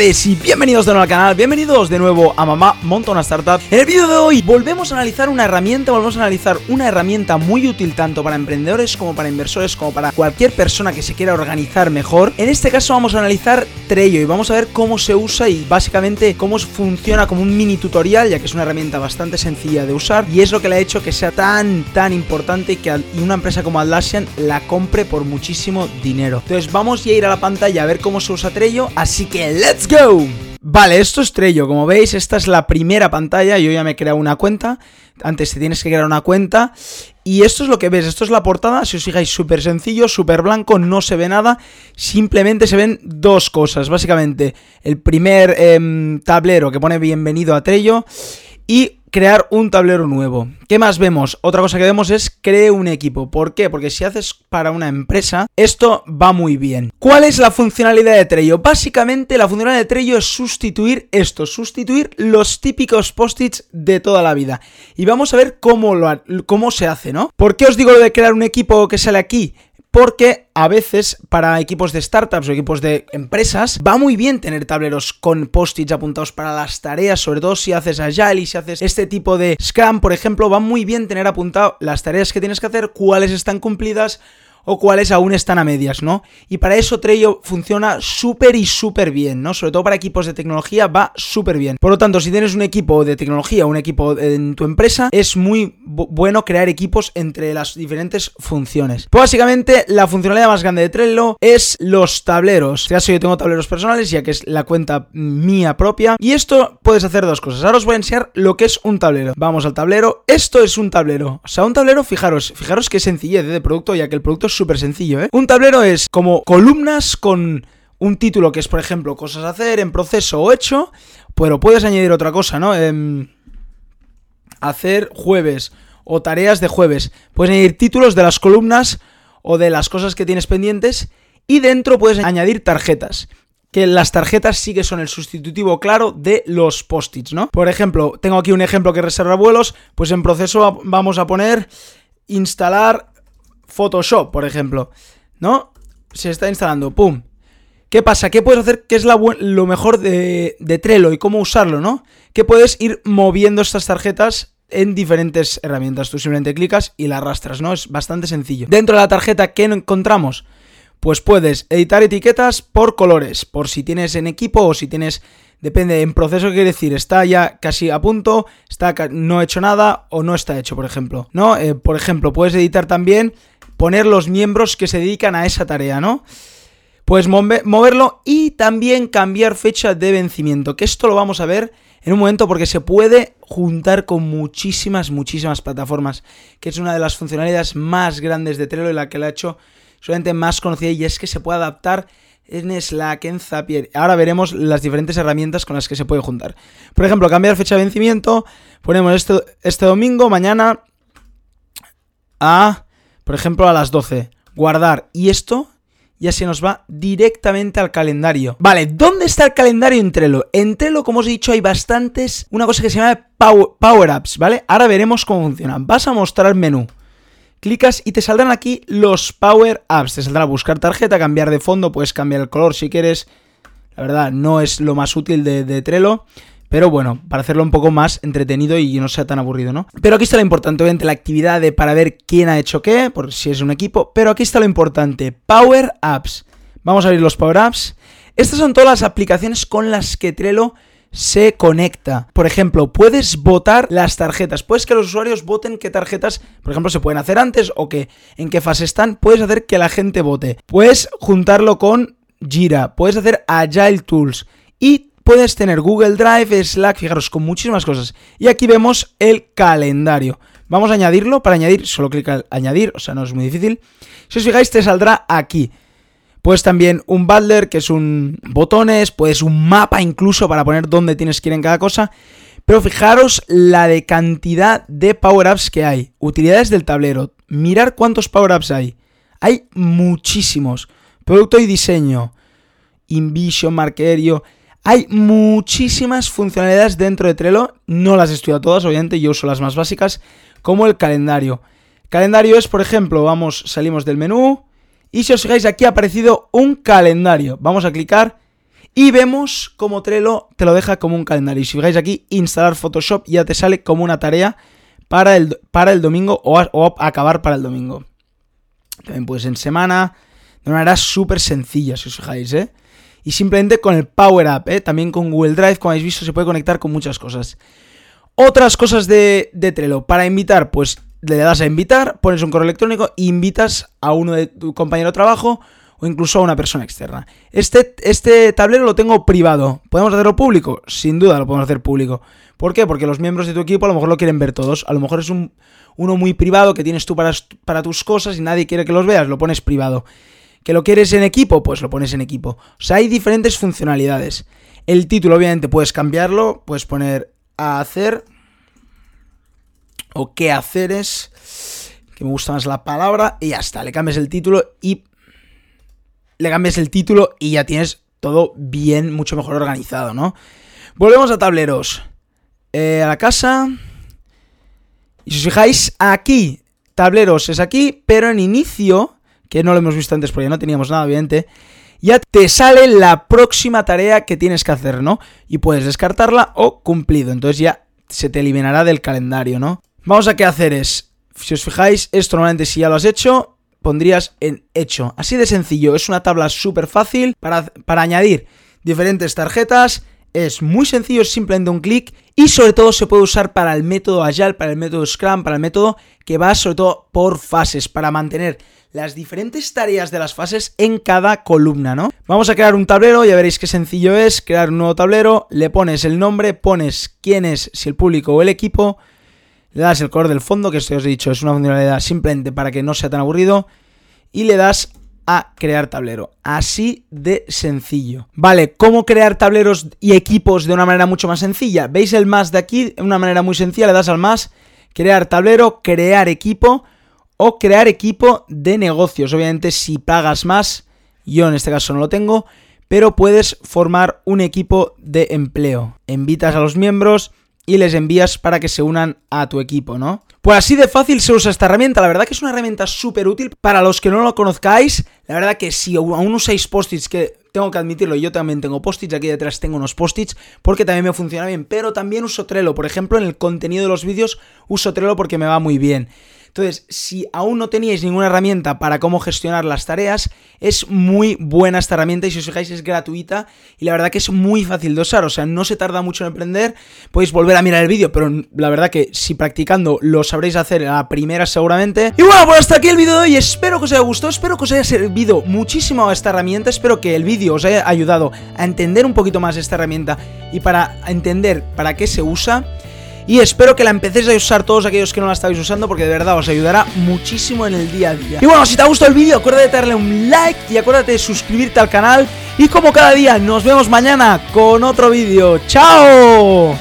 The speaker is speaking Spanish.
y bienvenidos de nuevo al canal, bienvenidos de nuevo a Mamá Monta una Startup. En el vídeo de hoy volvemos a analizar una herramienta, volvemos a analizar una herramienta muy útil tanto para emprendedores como para inversores, como para cualquier persona que se quiera organizar mejor. En este caso vamos a analizar Trello y vamos a ver cómo se usa y básicamente cómo funciona como un mini tutorial, ya que es una herramienta bastante sencilla de usar y es lo que le ha hecho que sea tan, tan importante que una empresa como Atlassian la compre por muchísimo dinero. Entonces vamos a ir a la pantalla a ver cómo se usa Trello, así que ¡let's go! Vale, esto es Trello, como veis, esta es la primera pantalla, yo ya me he creado una cuenta, antes te tienes que crear una cuenta, y esto es lo que ves, esto es la portada, si os fijáis, súper sencillo, súper blanco, no se ve nada, simplemente se ven dos cosas, básicamente, el primer em, tablero que pone bienvenido a Trello, y crear un tablero nuevo. ¿Qué más vemos? Otra cosa que vemos es cree un equipo. ¿Por qué? Porque si haces para una empresa, esto va muy bien. ¿Cuál es la funcionalidad de Trello? Básicamente la funcionalidad de Trello es sustituir esto, sustituir los típicos post-its de toda la vida. Y vamos a ver cómo, lo, cómo se hace, ¿no? ¿Por qué os digo lo de crear un equipo que sale aquí? Porque a veces para equipos de startups o equipos de empresas va muy bien tener tableros con post-its apuntados para las tareas, sobre todo si haces Agile y si haces este tipo de Scrum, por ejemplo, va muy bien tener apuntado las tareas que tienes que hacer, cuáles están cumplidas o cuáles aún están a medias, ¿no? Y para eso Trello funciona súper y súper bien, ¿no? Sobre todo para equipos de tecnología va súper bien. Por lo tanto, si tienes un equipo de tecnología un equipo en tu empresa, es muy bueno crear equipos entre las diferentes funciones. Pues básicamente, la funcionalidad más grande de Trello es los tableros. En este caso, yo tengo tableros personales, ya que es la cuenta mía propia. Y esto puedes hacer dos cosas. Ahora os voy a enseñar lo que es un tablero. Vamos al tablero. Esto es un tablero. O sea, un tablero, fijaros, fijaros qué sencillez de producto, ya que el producto súper sencillo, ¿eh? Un tablero es como columnas con un título que es, por ejemplo, cosas a hacer, en proceso o hecho, pero puedes añadir otra cosa, ¿no? Em, hacer jueves o tareas de jueves. Puedes añadir títulos de las columnas o de las cosas que tienes pendientes y dentro puedes añadir tarjetas. Que las tarjetas sí que son el sustitutivo claro de los post-its, ¿no? Por ejemplo, tengo aquí un ejemplo que reserva vuelos, pues en proceso vamos a poner instalar Photoshop, por ejemplo, ¿no? Se está instalando, ¡pum! ¿Qué pasa? ¿Qué puedes hacer? ¿Qué es lo mejor de, Trello y cómo usarlo, no? Que puedes ir moviendo estas tarjetas en diferentes herramientas. Tú simplemente clicas y la arrastras, ¿no? Es bastante sencillo. Dentro de la tarjeta, ¿qué encontramos? Pues puedes editar etiquetas por colores, por si tienes en equipo o si tienes Depende, en proceso quiere decir, está ya casi a punto, está no hecho nada o no está hecho, por ejemplo. ¿No? Eh, por ejemplo, puedes editar también, poner los miembros que se dedican a esa tarea, ¿no? Puedes moverlo y también cambiar fecha de vencimiento, que esto lo vamos a ver en un momento porque se puede juntar con muchísimas, muchísimas plataformas, que es una de las funcionalidades más grandes de Trello y la que la ha hecho solamente más conocida y es que se puede adaptar en Slack, en Zapier. Ahora veremos las diferentes herramientas con las que se puede juntar. Por ejemplo, cambiar fecha de vencimiento. Ponemos esto, este domingo, mañana, a, por ejemplo, a las 12. Guardar. Y esto ya se nos va directamente al calendario. Vale, ¿dónde está el calendario en Trello? En Trello, como os he dicho, hay bastantes, una cosa que se llama Power, power Apps, ¿vale? Ahora veremos cómo funciona. Vas a mostrar menú. Clicas y te saldrán aquí los Power Apps. Te saldrá buscar tarjeta, cambiar de fondo, puedes cambiar el color si quieres. La verdad, no es lo más útil de, Trello. Pero bueno, para hacerlo un poco más entretenido y no sea tan aburrido, ¿no? Pero aquí está lo importante, obviamente, la actividad de para ver quién ha hecho qué, por si es un equipo. Pero aquí está lo importante, Power Apps. Vamos a abrir los Power Apps. Estas son todas las aplicaciones con las que Trello se conecta. Por ejemplo, puedes votar las tarjetas. Puedes que los usuarios voten qué tarjetas, por ejemplo, se pueden hacer antes o que en qué fase están. Puedes hacer que la gente vote. Puedes juntarlo con Jira. Puedes hacer Agile Tools. Y puedes tener Google Drive, Slack, fijaros, con muchísimas cosas. Y aquí vemos el calendario. Vamos a añadirlo. Para añadir, solo clica en añadir, o sea, no es muy difícil. Si os fijáis, te saldrá aquí. Puedes también un butler, que es un botones, puedes un mapa incluso para poner dónde tienes que ir en cada cosa. Pero fijaros la de cantidad de power-ups que hay. Utilidades del tablero. Mirar cuántos power-ups hay. Hay muchísimos. Producto y diseño. Invision, Markerio. Hay muchísimas funcionalidades dentro de Trello. No las he estudiado todas, obviamente, yo uso las más básicas. Como el calendario. Calendario es, por ejemplo, vamos, salimos del menú y si os fijáis aquí ha aparecido un calendario. Vamos a clicar Y vemos como Trello te lo deja como un calendario. Y si fijáis aquí, instalar Photoshop ya te sale como una tarea para el, para el domingo o, acabar para el domingo. También puedes en semana, de una manera súper sencilla, si os fijáis, ¿eh? Y simplemente con el Power Up, ¿eh? También con Google Drive, como habéis visto, se puede conectar con muchas cosas. Otras cosas de, de Trello. Para invitar, pues le das a invitar, pones un correo electrónico e invitas a uno de tu compañero de trabajo o incluso a una persona externa. Este, este tablero lo tengo privado. ¿Podemos hacerlo público? Sin duda lo podemos hacer público. ¿Por qué? Porque los miembros de tu equipo a lo mejor lo quieren ver todos. A lo mejor es un, uno muy privado que tienes tú para, para tus cosas y nadie quiere que los veas, lo pones privado. ¿Que lo quieres en equipo? Pues lo pones en equipo. O sea, hay diferentes funcionalidades. El título, obviamente, puedes cambiarlo. Puedes poner a hacer. O qué hacer es. Que me gusta más la palabra. Y ya está. Le cambias el título y. Le cambias el título y ya tienes todo bien, mucho mejor organizado, ¿no? Volvemos a tableros. Eh, a la casa. Y si os fijáis, aquí, tableros es aquí, pero en inicio, que no lo hemos visto antes porque no teníamos nada, obviamente, ya te sale la próxima tarea que tienes que hacer, ¿no? Y puedes descartarla o cumplido. Entonces ya se te eliminará del calendario, ¿no? Vamos a qué hacer es, si os fijáis, esto normalmente si ya lo has hecho, pondrías en hecho. Así de sencillo, es una tabla súper fácil para, para añadir diferentes tarjetas es muy sencillo, es simplemente un clic y sobre todo se puede usar para el método Agile, para el método Scrum, para el método que va sobre todo por fases, para mantener las diferentes tareas de las fases en cada columna, ¿no? Vamos a crear un tablero, ya veréis qué sencillo es, crear un nuevo tablero, le pones el nombre, pones quién es, si el público o el equipo, le das el color del fondo, que esto os he dicho es una funcionalidad simplemente para que no sea tan aburrido, y le das a crear tablero. Así de sencillo. Vale, ¿cómo crear tableros y equipos de una manera mucho más sencilla? ¿Veis el más de aquí? De una manera muy sencilla, le das al más, crear tablero, crear equipo o crear equipo de negocios. Obviamente si pagas más, yo en este caso no lo tengo, pero puedes formar un equipo de empleo. Invitas a los miembros y les envías para que se unan a tu equipo, ¿no? Pues así de fácil se usa esta herramienta, la verdad que es una herramienta súper útil para los que no lo conozcáis, la verdad que si aún usáis post-its, que tengo que admitirlo, yo también tengo post-its, aquí detrás tengo unos post-its porque también me funciona bien, pero también uso Trello, por ejemplo en el contenido de los vídeos uso Trello porque me va muy bien. Entonces, si aún no teníais ninguna herramienta para cómo gestionar las tareas, es muy buena esta herramienta y si os fijáis es gratuita y la verdad que es muy fácil de usar, o sea, no se tarda mucho en aprender, podéis volver a mirar el vídeo, pero la verdad que si practicando lo sabréis hacer a la primera seguramente. Y bueno, pues hasta aquí el vídeo de hoy, espero que os haya gustado, espero que os haya servido muchísimo esta herramienta, espero que el vídeo os haya ayudado a entender un poquito más esta herramienta y para entender para qué se usa y espero que la empecéis a usar todos aquellos que no la estáis usando porque de verdad os ayudará muchísimo en el día a día. Y bueno, si te ha gustado el vídeo, acuérdate de darle un like y acuérdate de suscribirte al canal. Y como cada día, nos vemos mañana con otro vídeo. ¡Chao!